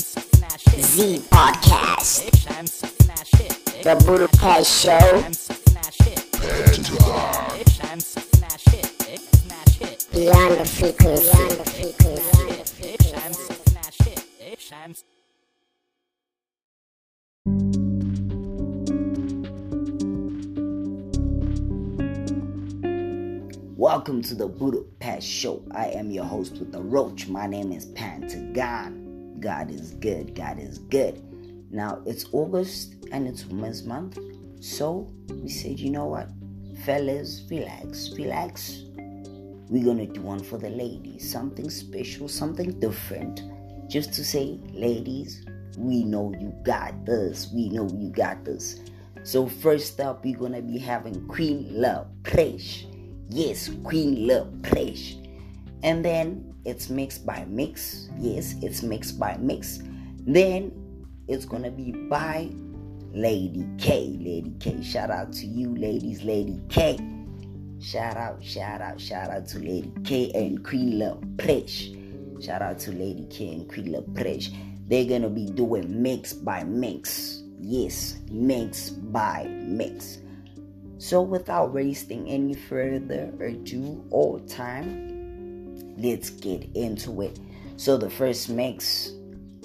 Z Podcast. The Budhapest Show. Beyond the frequency. Beyond the frequency. Welcome to the Budhapest Show. I am your host with the Roach. My name is Pentagon. God is good. God is good. Now it's August and it's Women's Month. So we said, you know what? Fellas, relax, relax. We're gonna do one for the ladies. Something special, something different. Just to say, ladies, we know you got this. We know you got this. So first up, we're gonna be having Queen Love Presh. Yes, Queen Love Presh. And then it's mixed by Mix. Yes, it's mixed by Mix. Then it's gonna be by Lady K. Lady K. Shout out to you, ladies, Lady K. Shout out, shout out, shout out to Lady K and Queen Love Presh. Shout out to Lady K and Queen Love Presh. They're gonna be doing mix by mix. Yes, mix by mix. So, without wasting any further ado or time, let's get into it. So, the first mix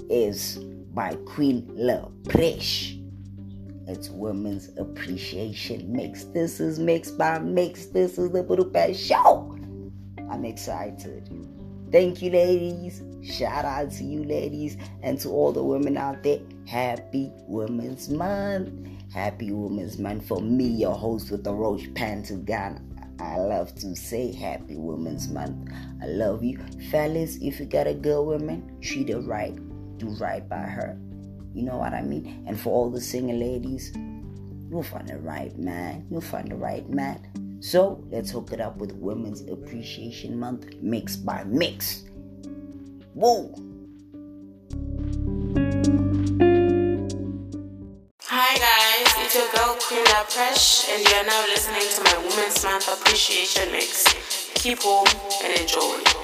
is by Queen Love Presh. It's Women's Appreciation Mix. This is mixed by Mix. This is the Budhapest Show. I'm excited. Thank you, ladies. Shout out to you, ladies, and to all the women out there. Happy Women's Month. Happy Women's Month for me, your host with the Roach Pentagon. I love to say Happy Women's Month. I love you. Fellas, if you got a good woman, treat her right. Do right by her. You know what I mean? And for all the single ladies, you'll find the right man. You'll find the right man. So let's hook it up with Women's Appreciation Month, mix by mix. Whoa! Girl Presh, and you're now listening to my Women's Month Appreciation Mix. Keep home and enjoy.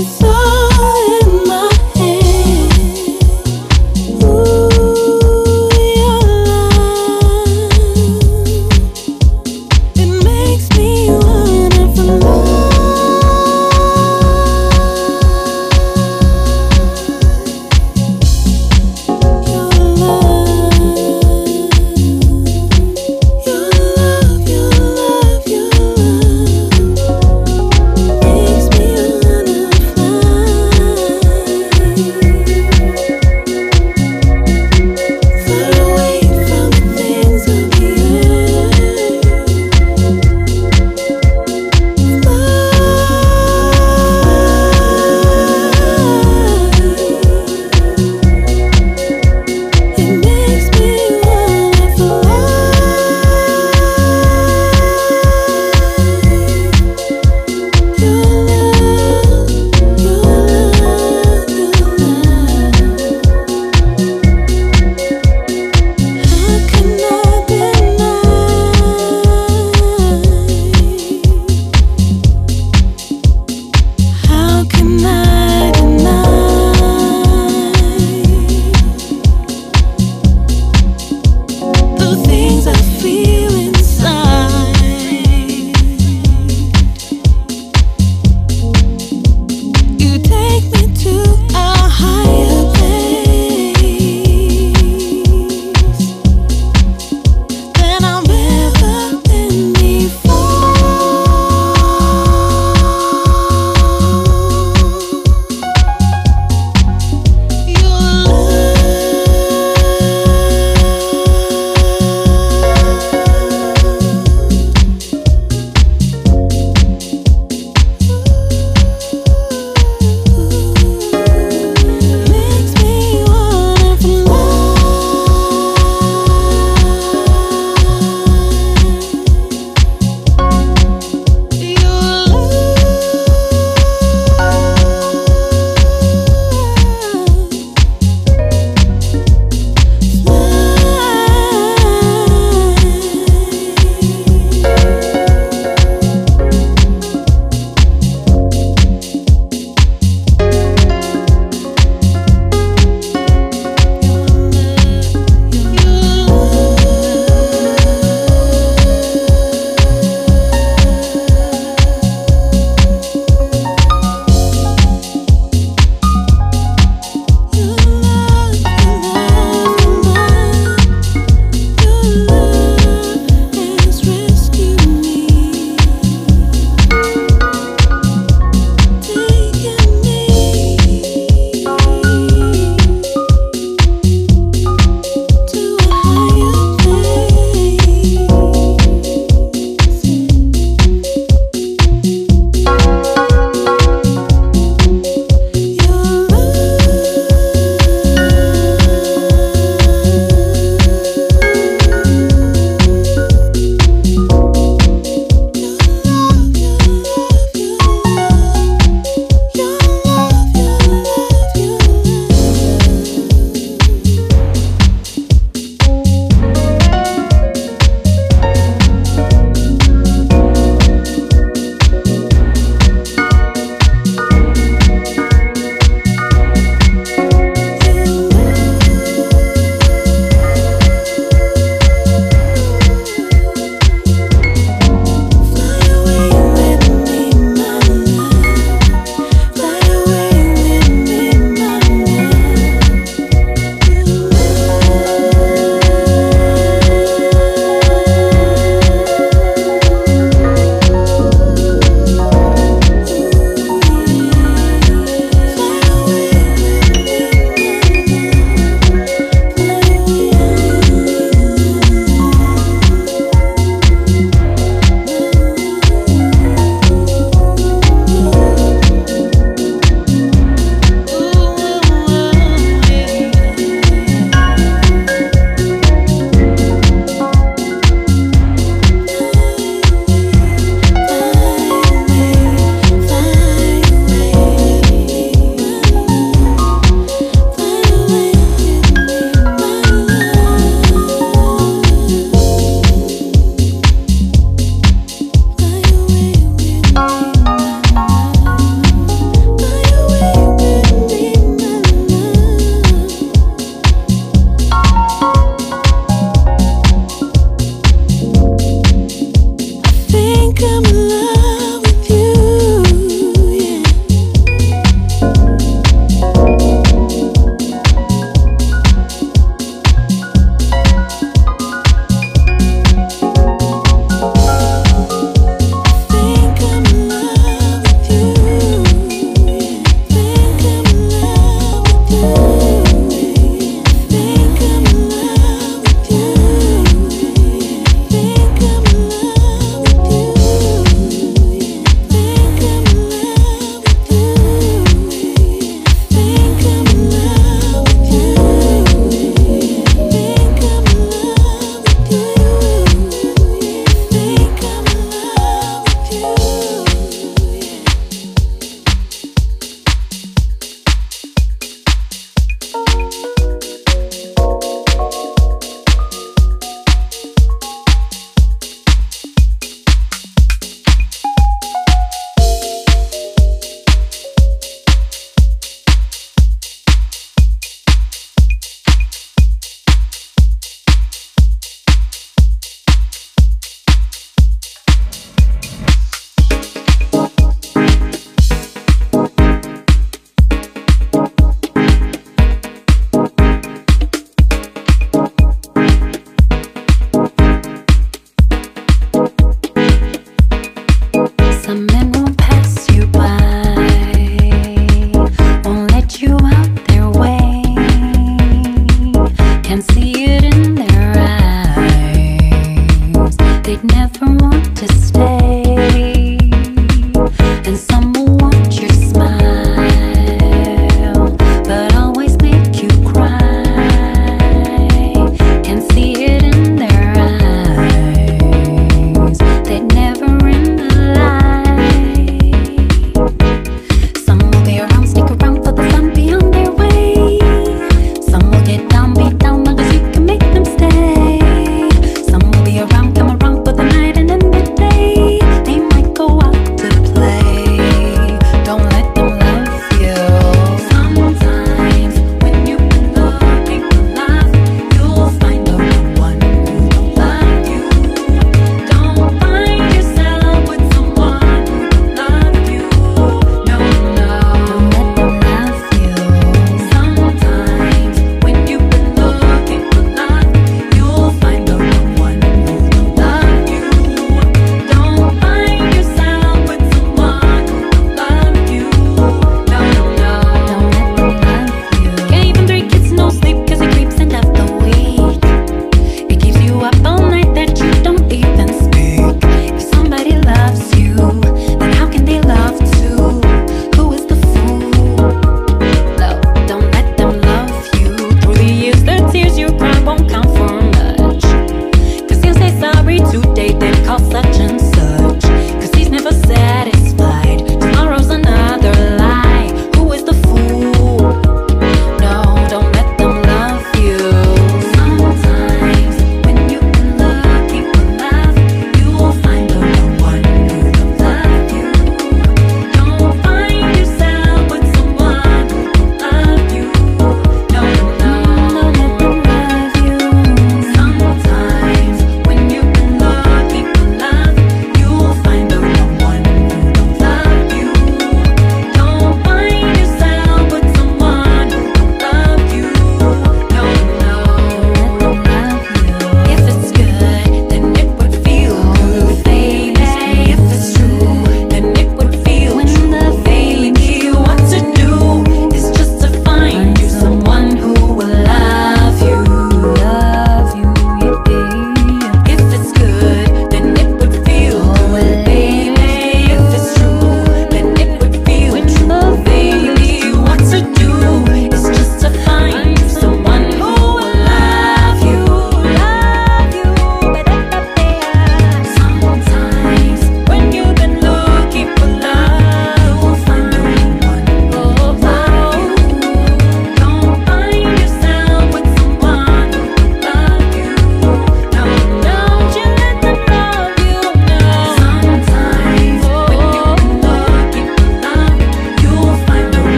just so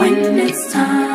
when you've been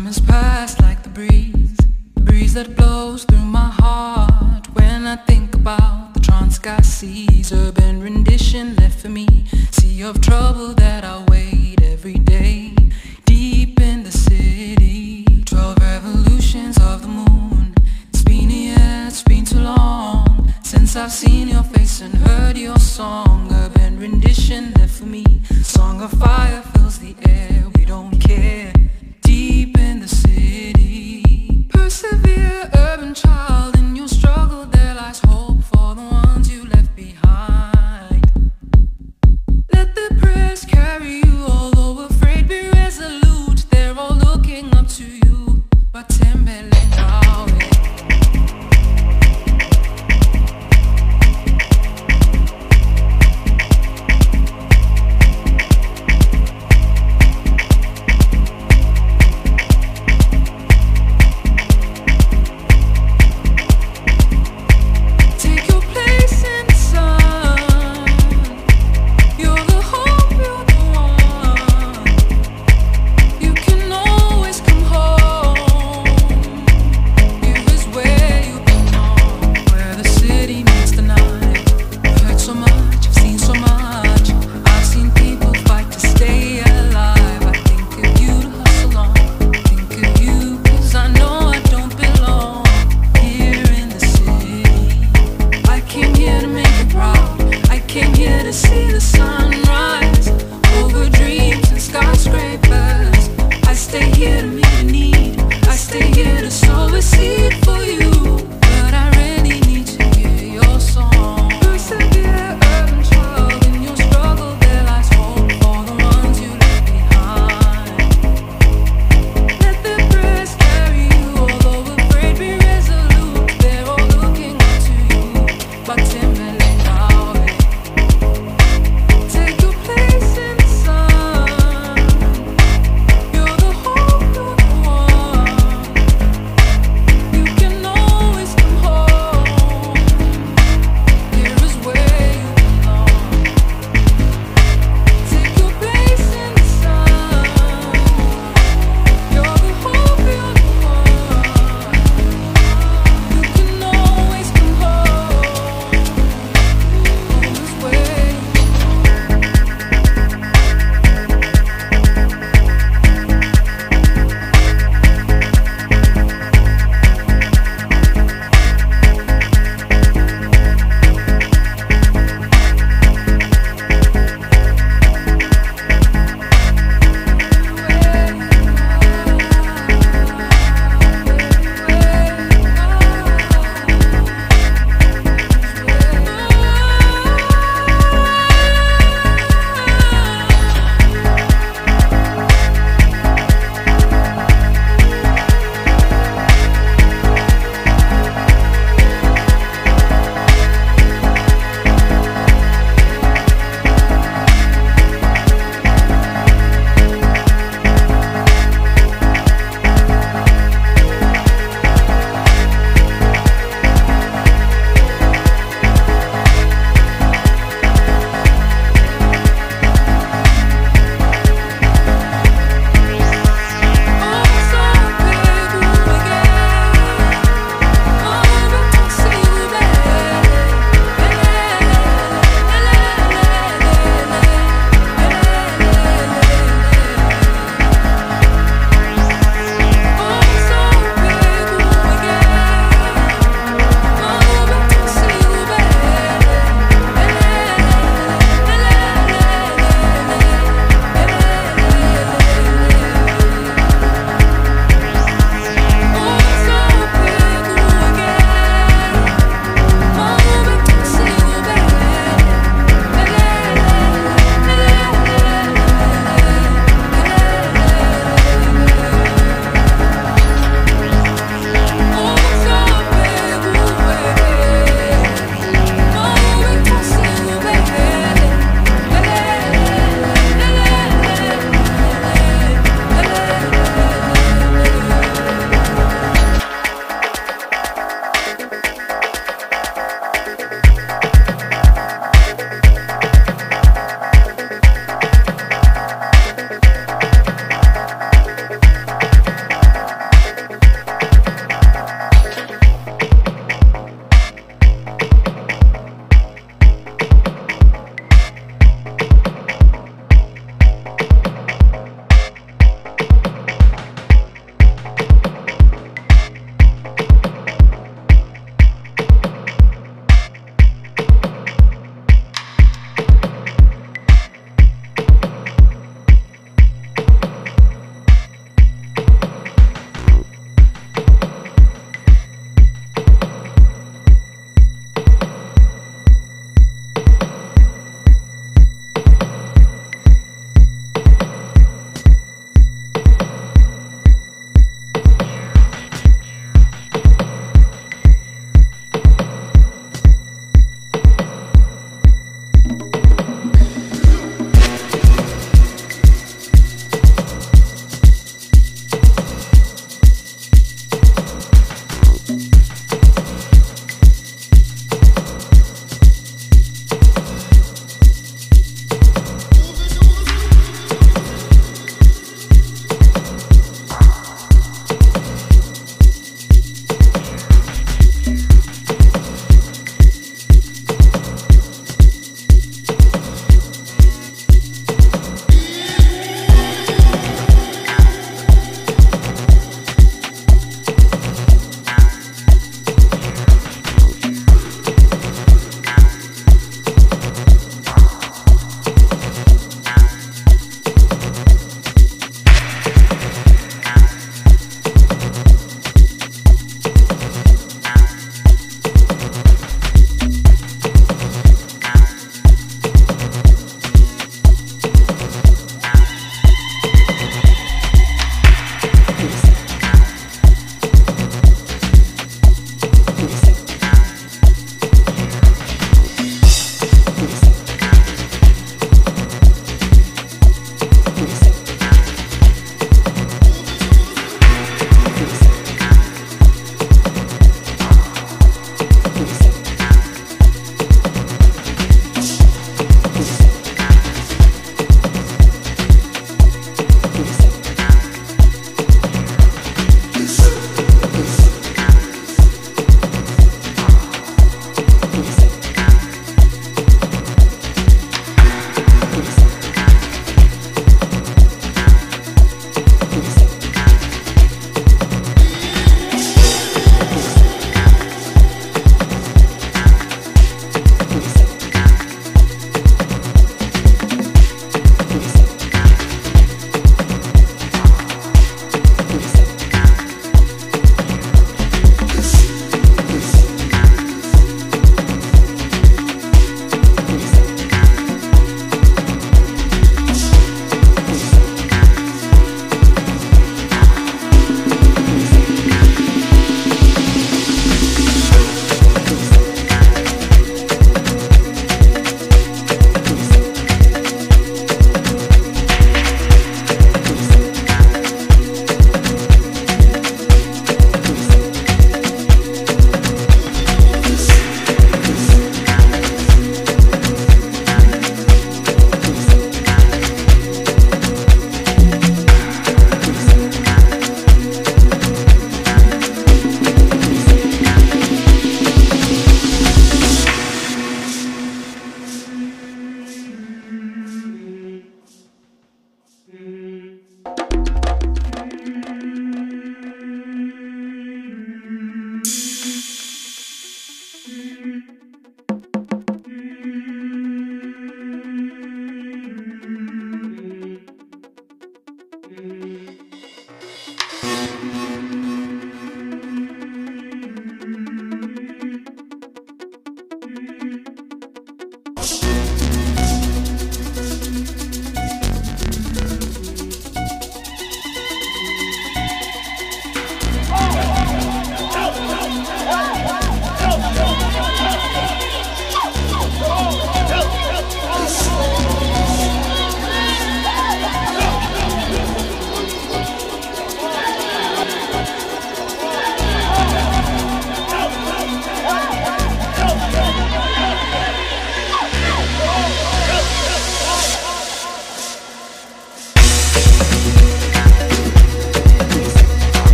Time has passed like the breeze, the breeze that blows through my heart. When I think about the trance sky sees, urban rendition left for me. Sea of trouble that I wait every day, deep in the city. Twelve revolutions of the moon. It's been a year, it's been too long since I've seen your face and heard your song.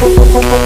không không không không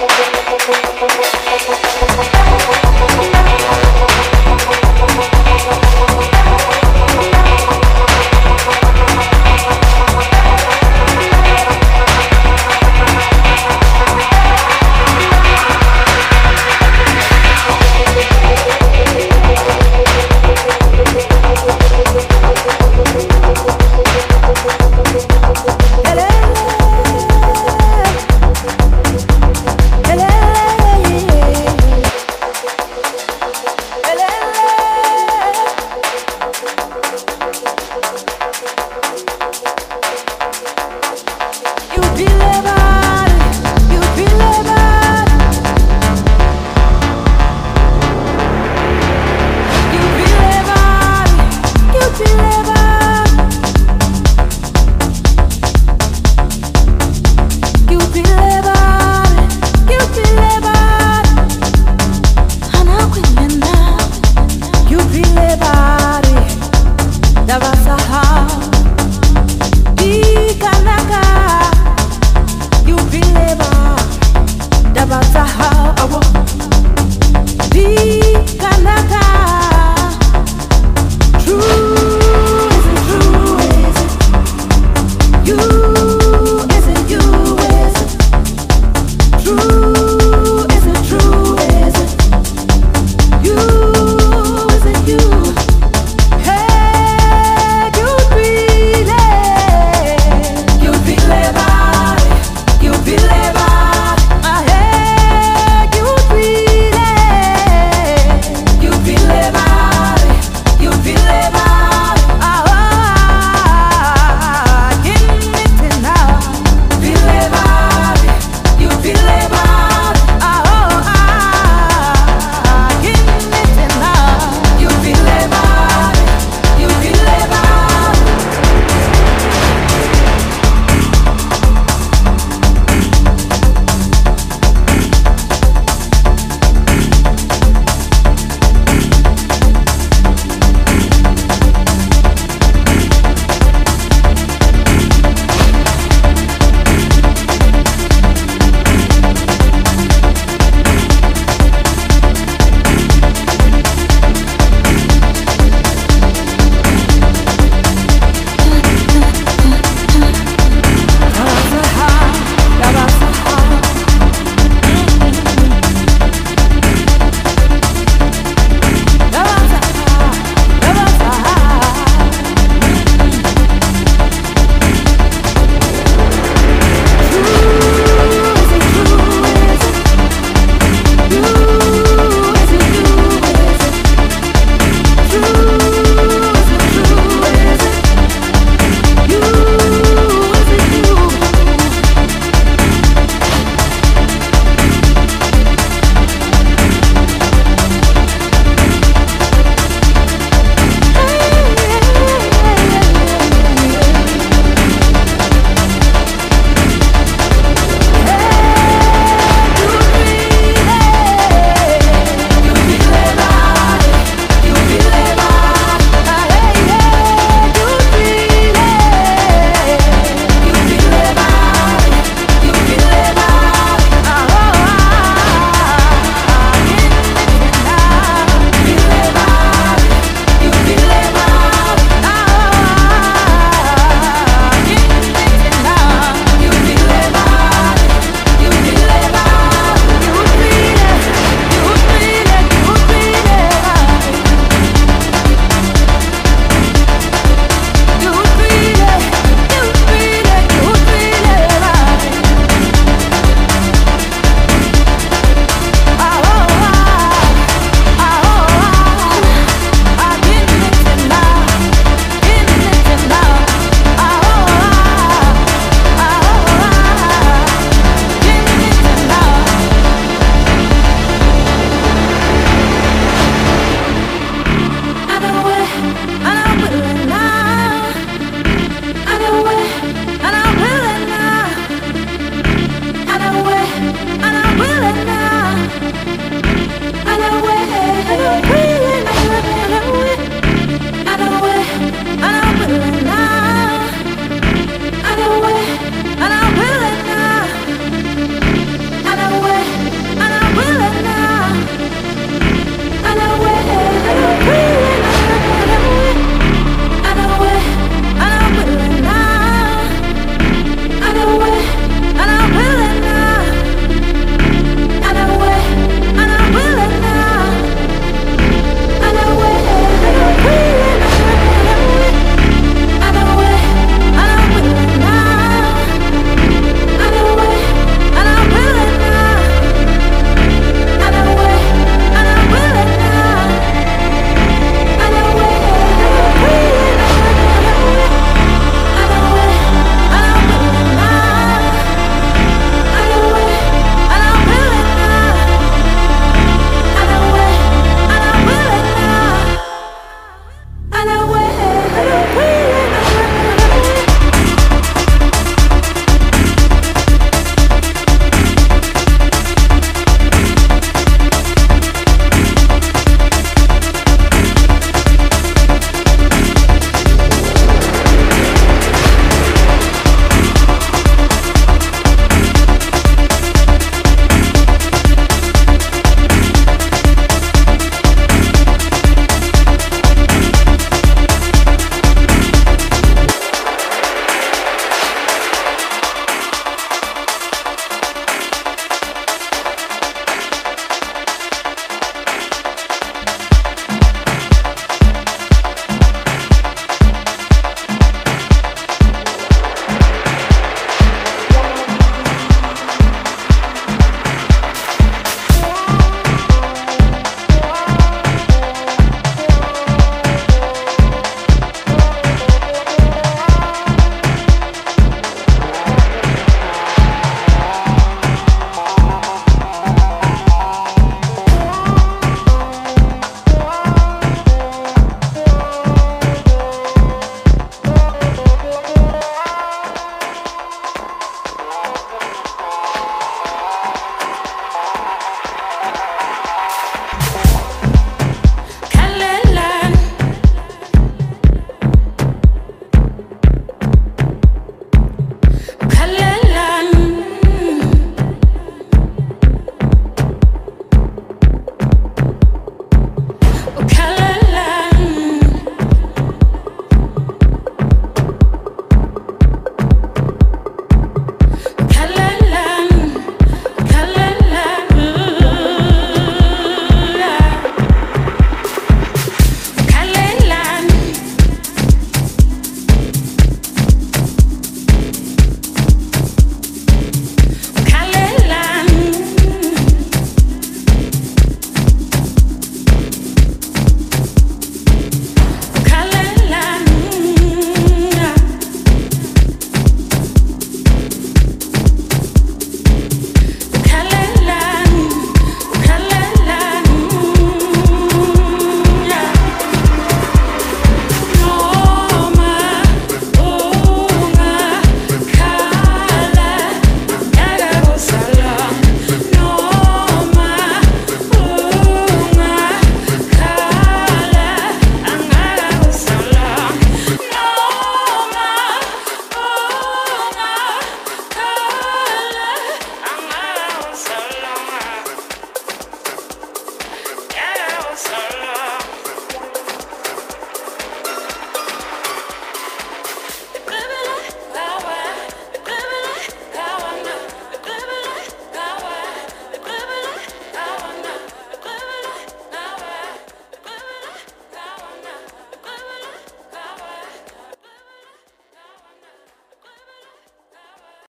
Thank you.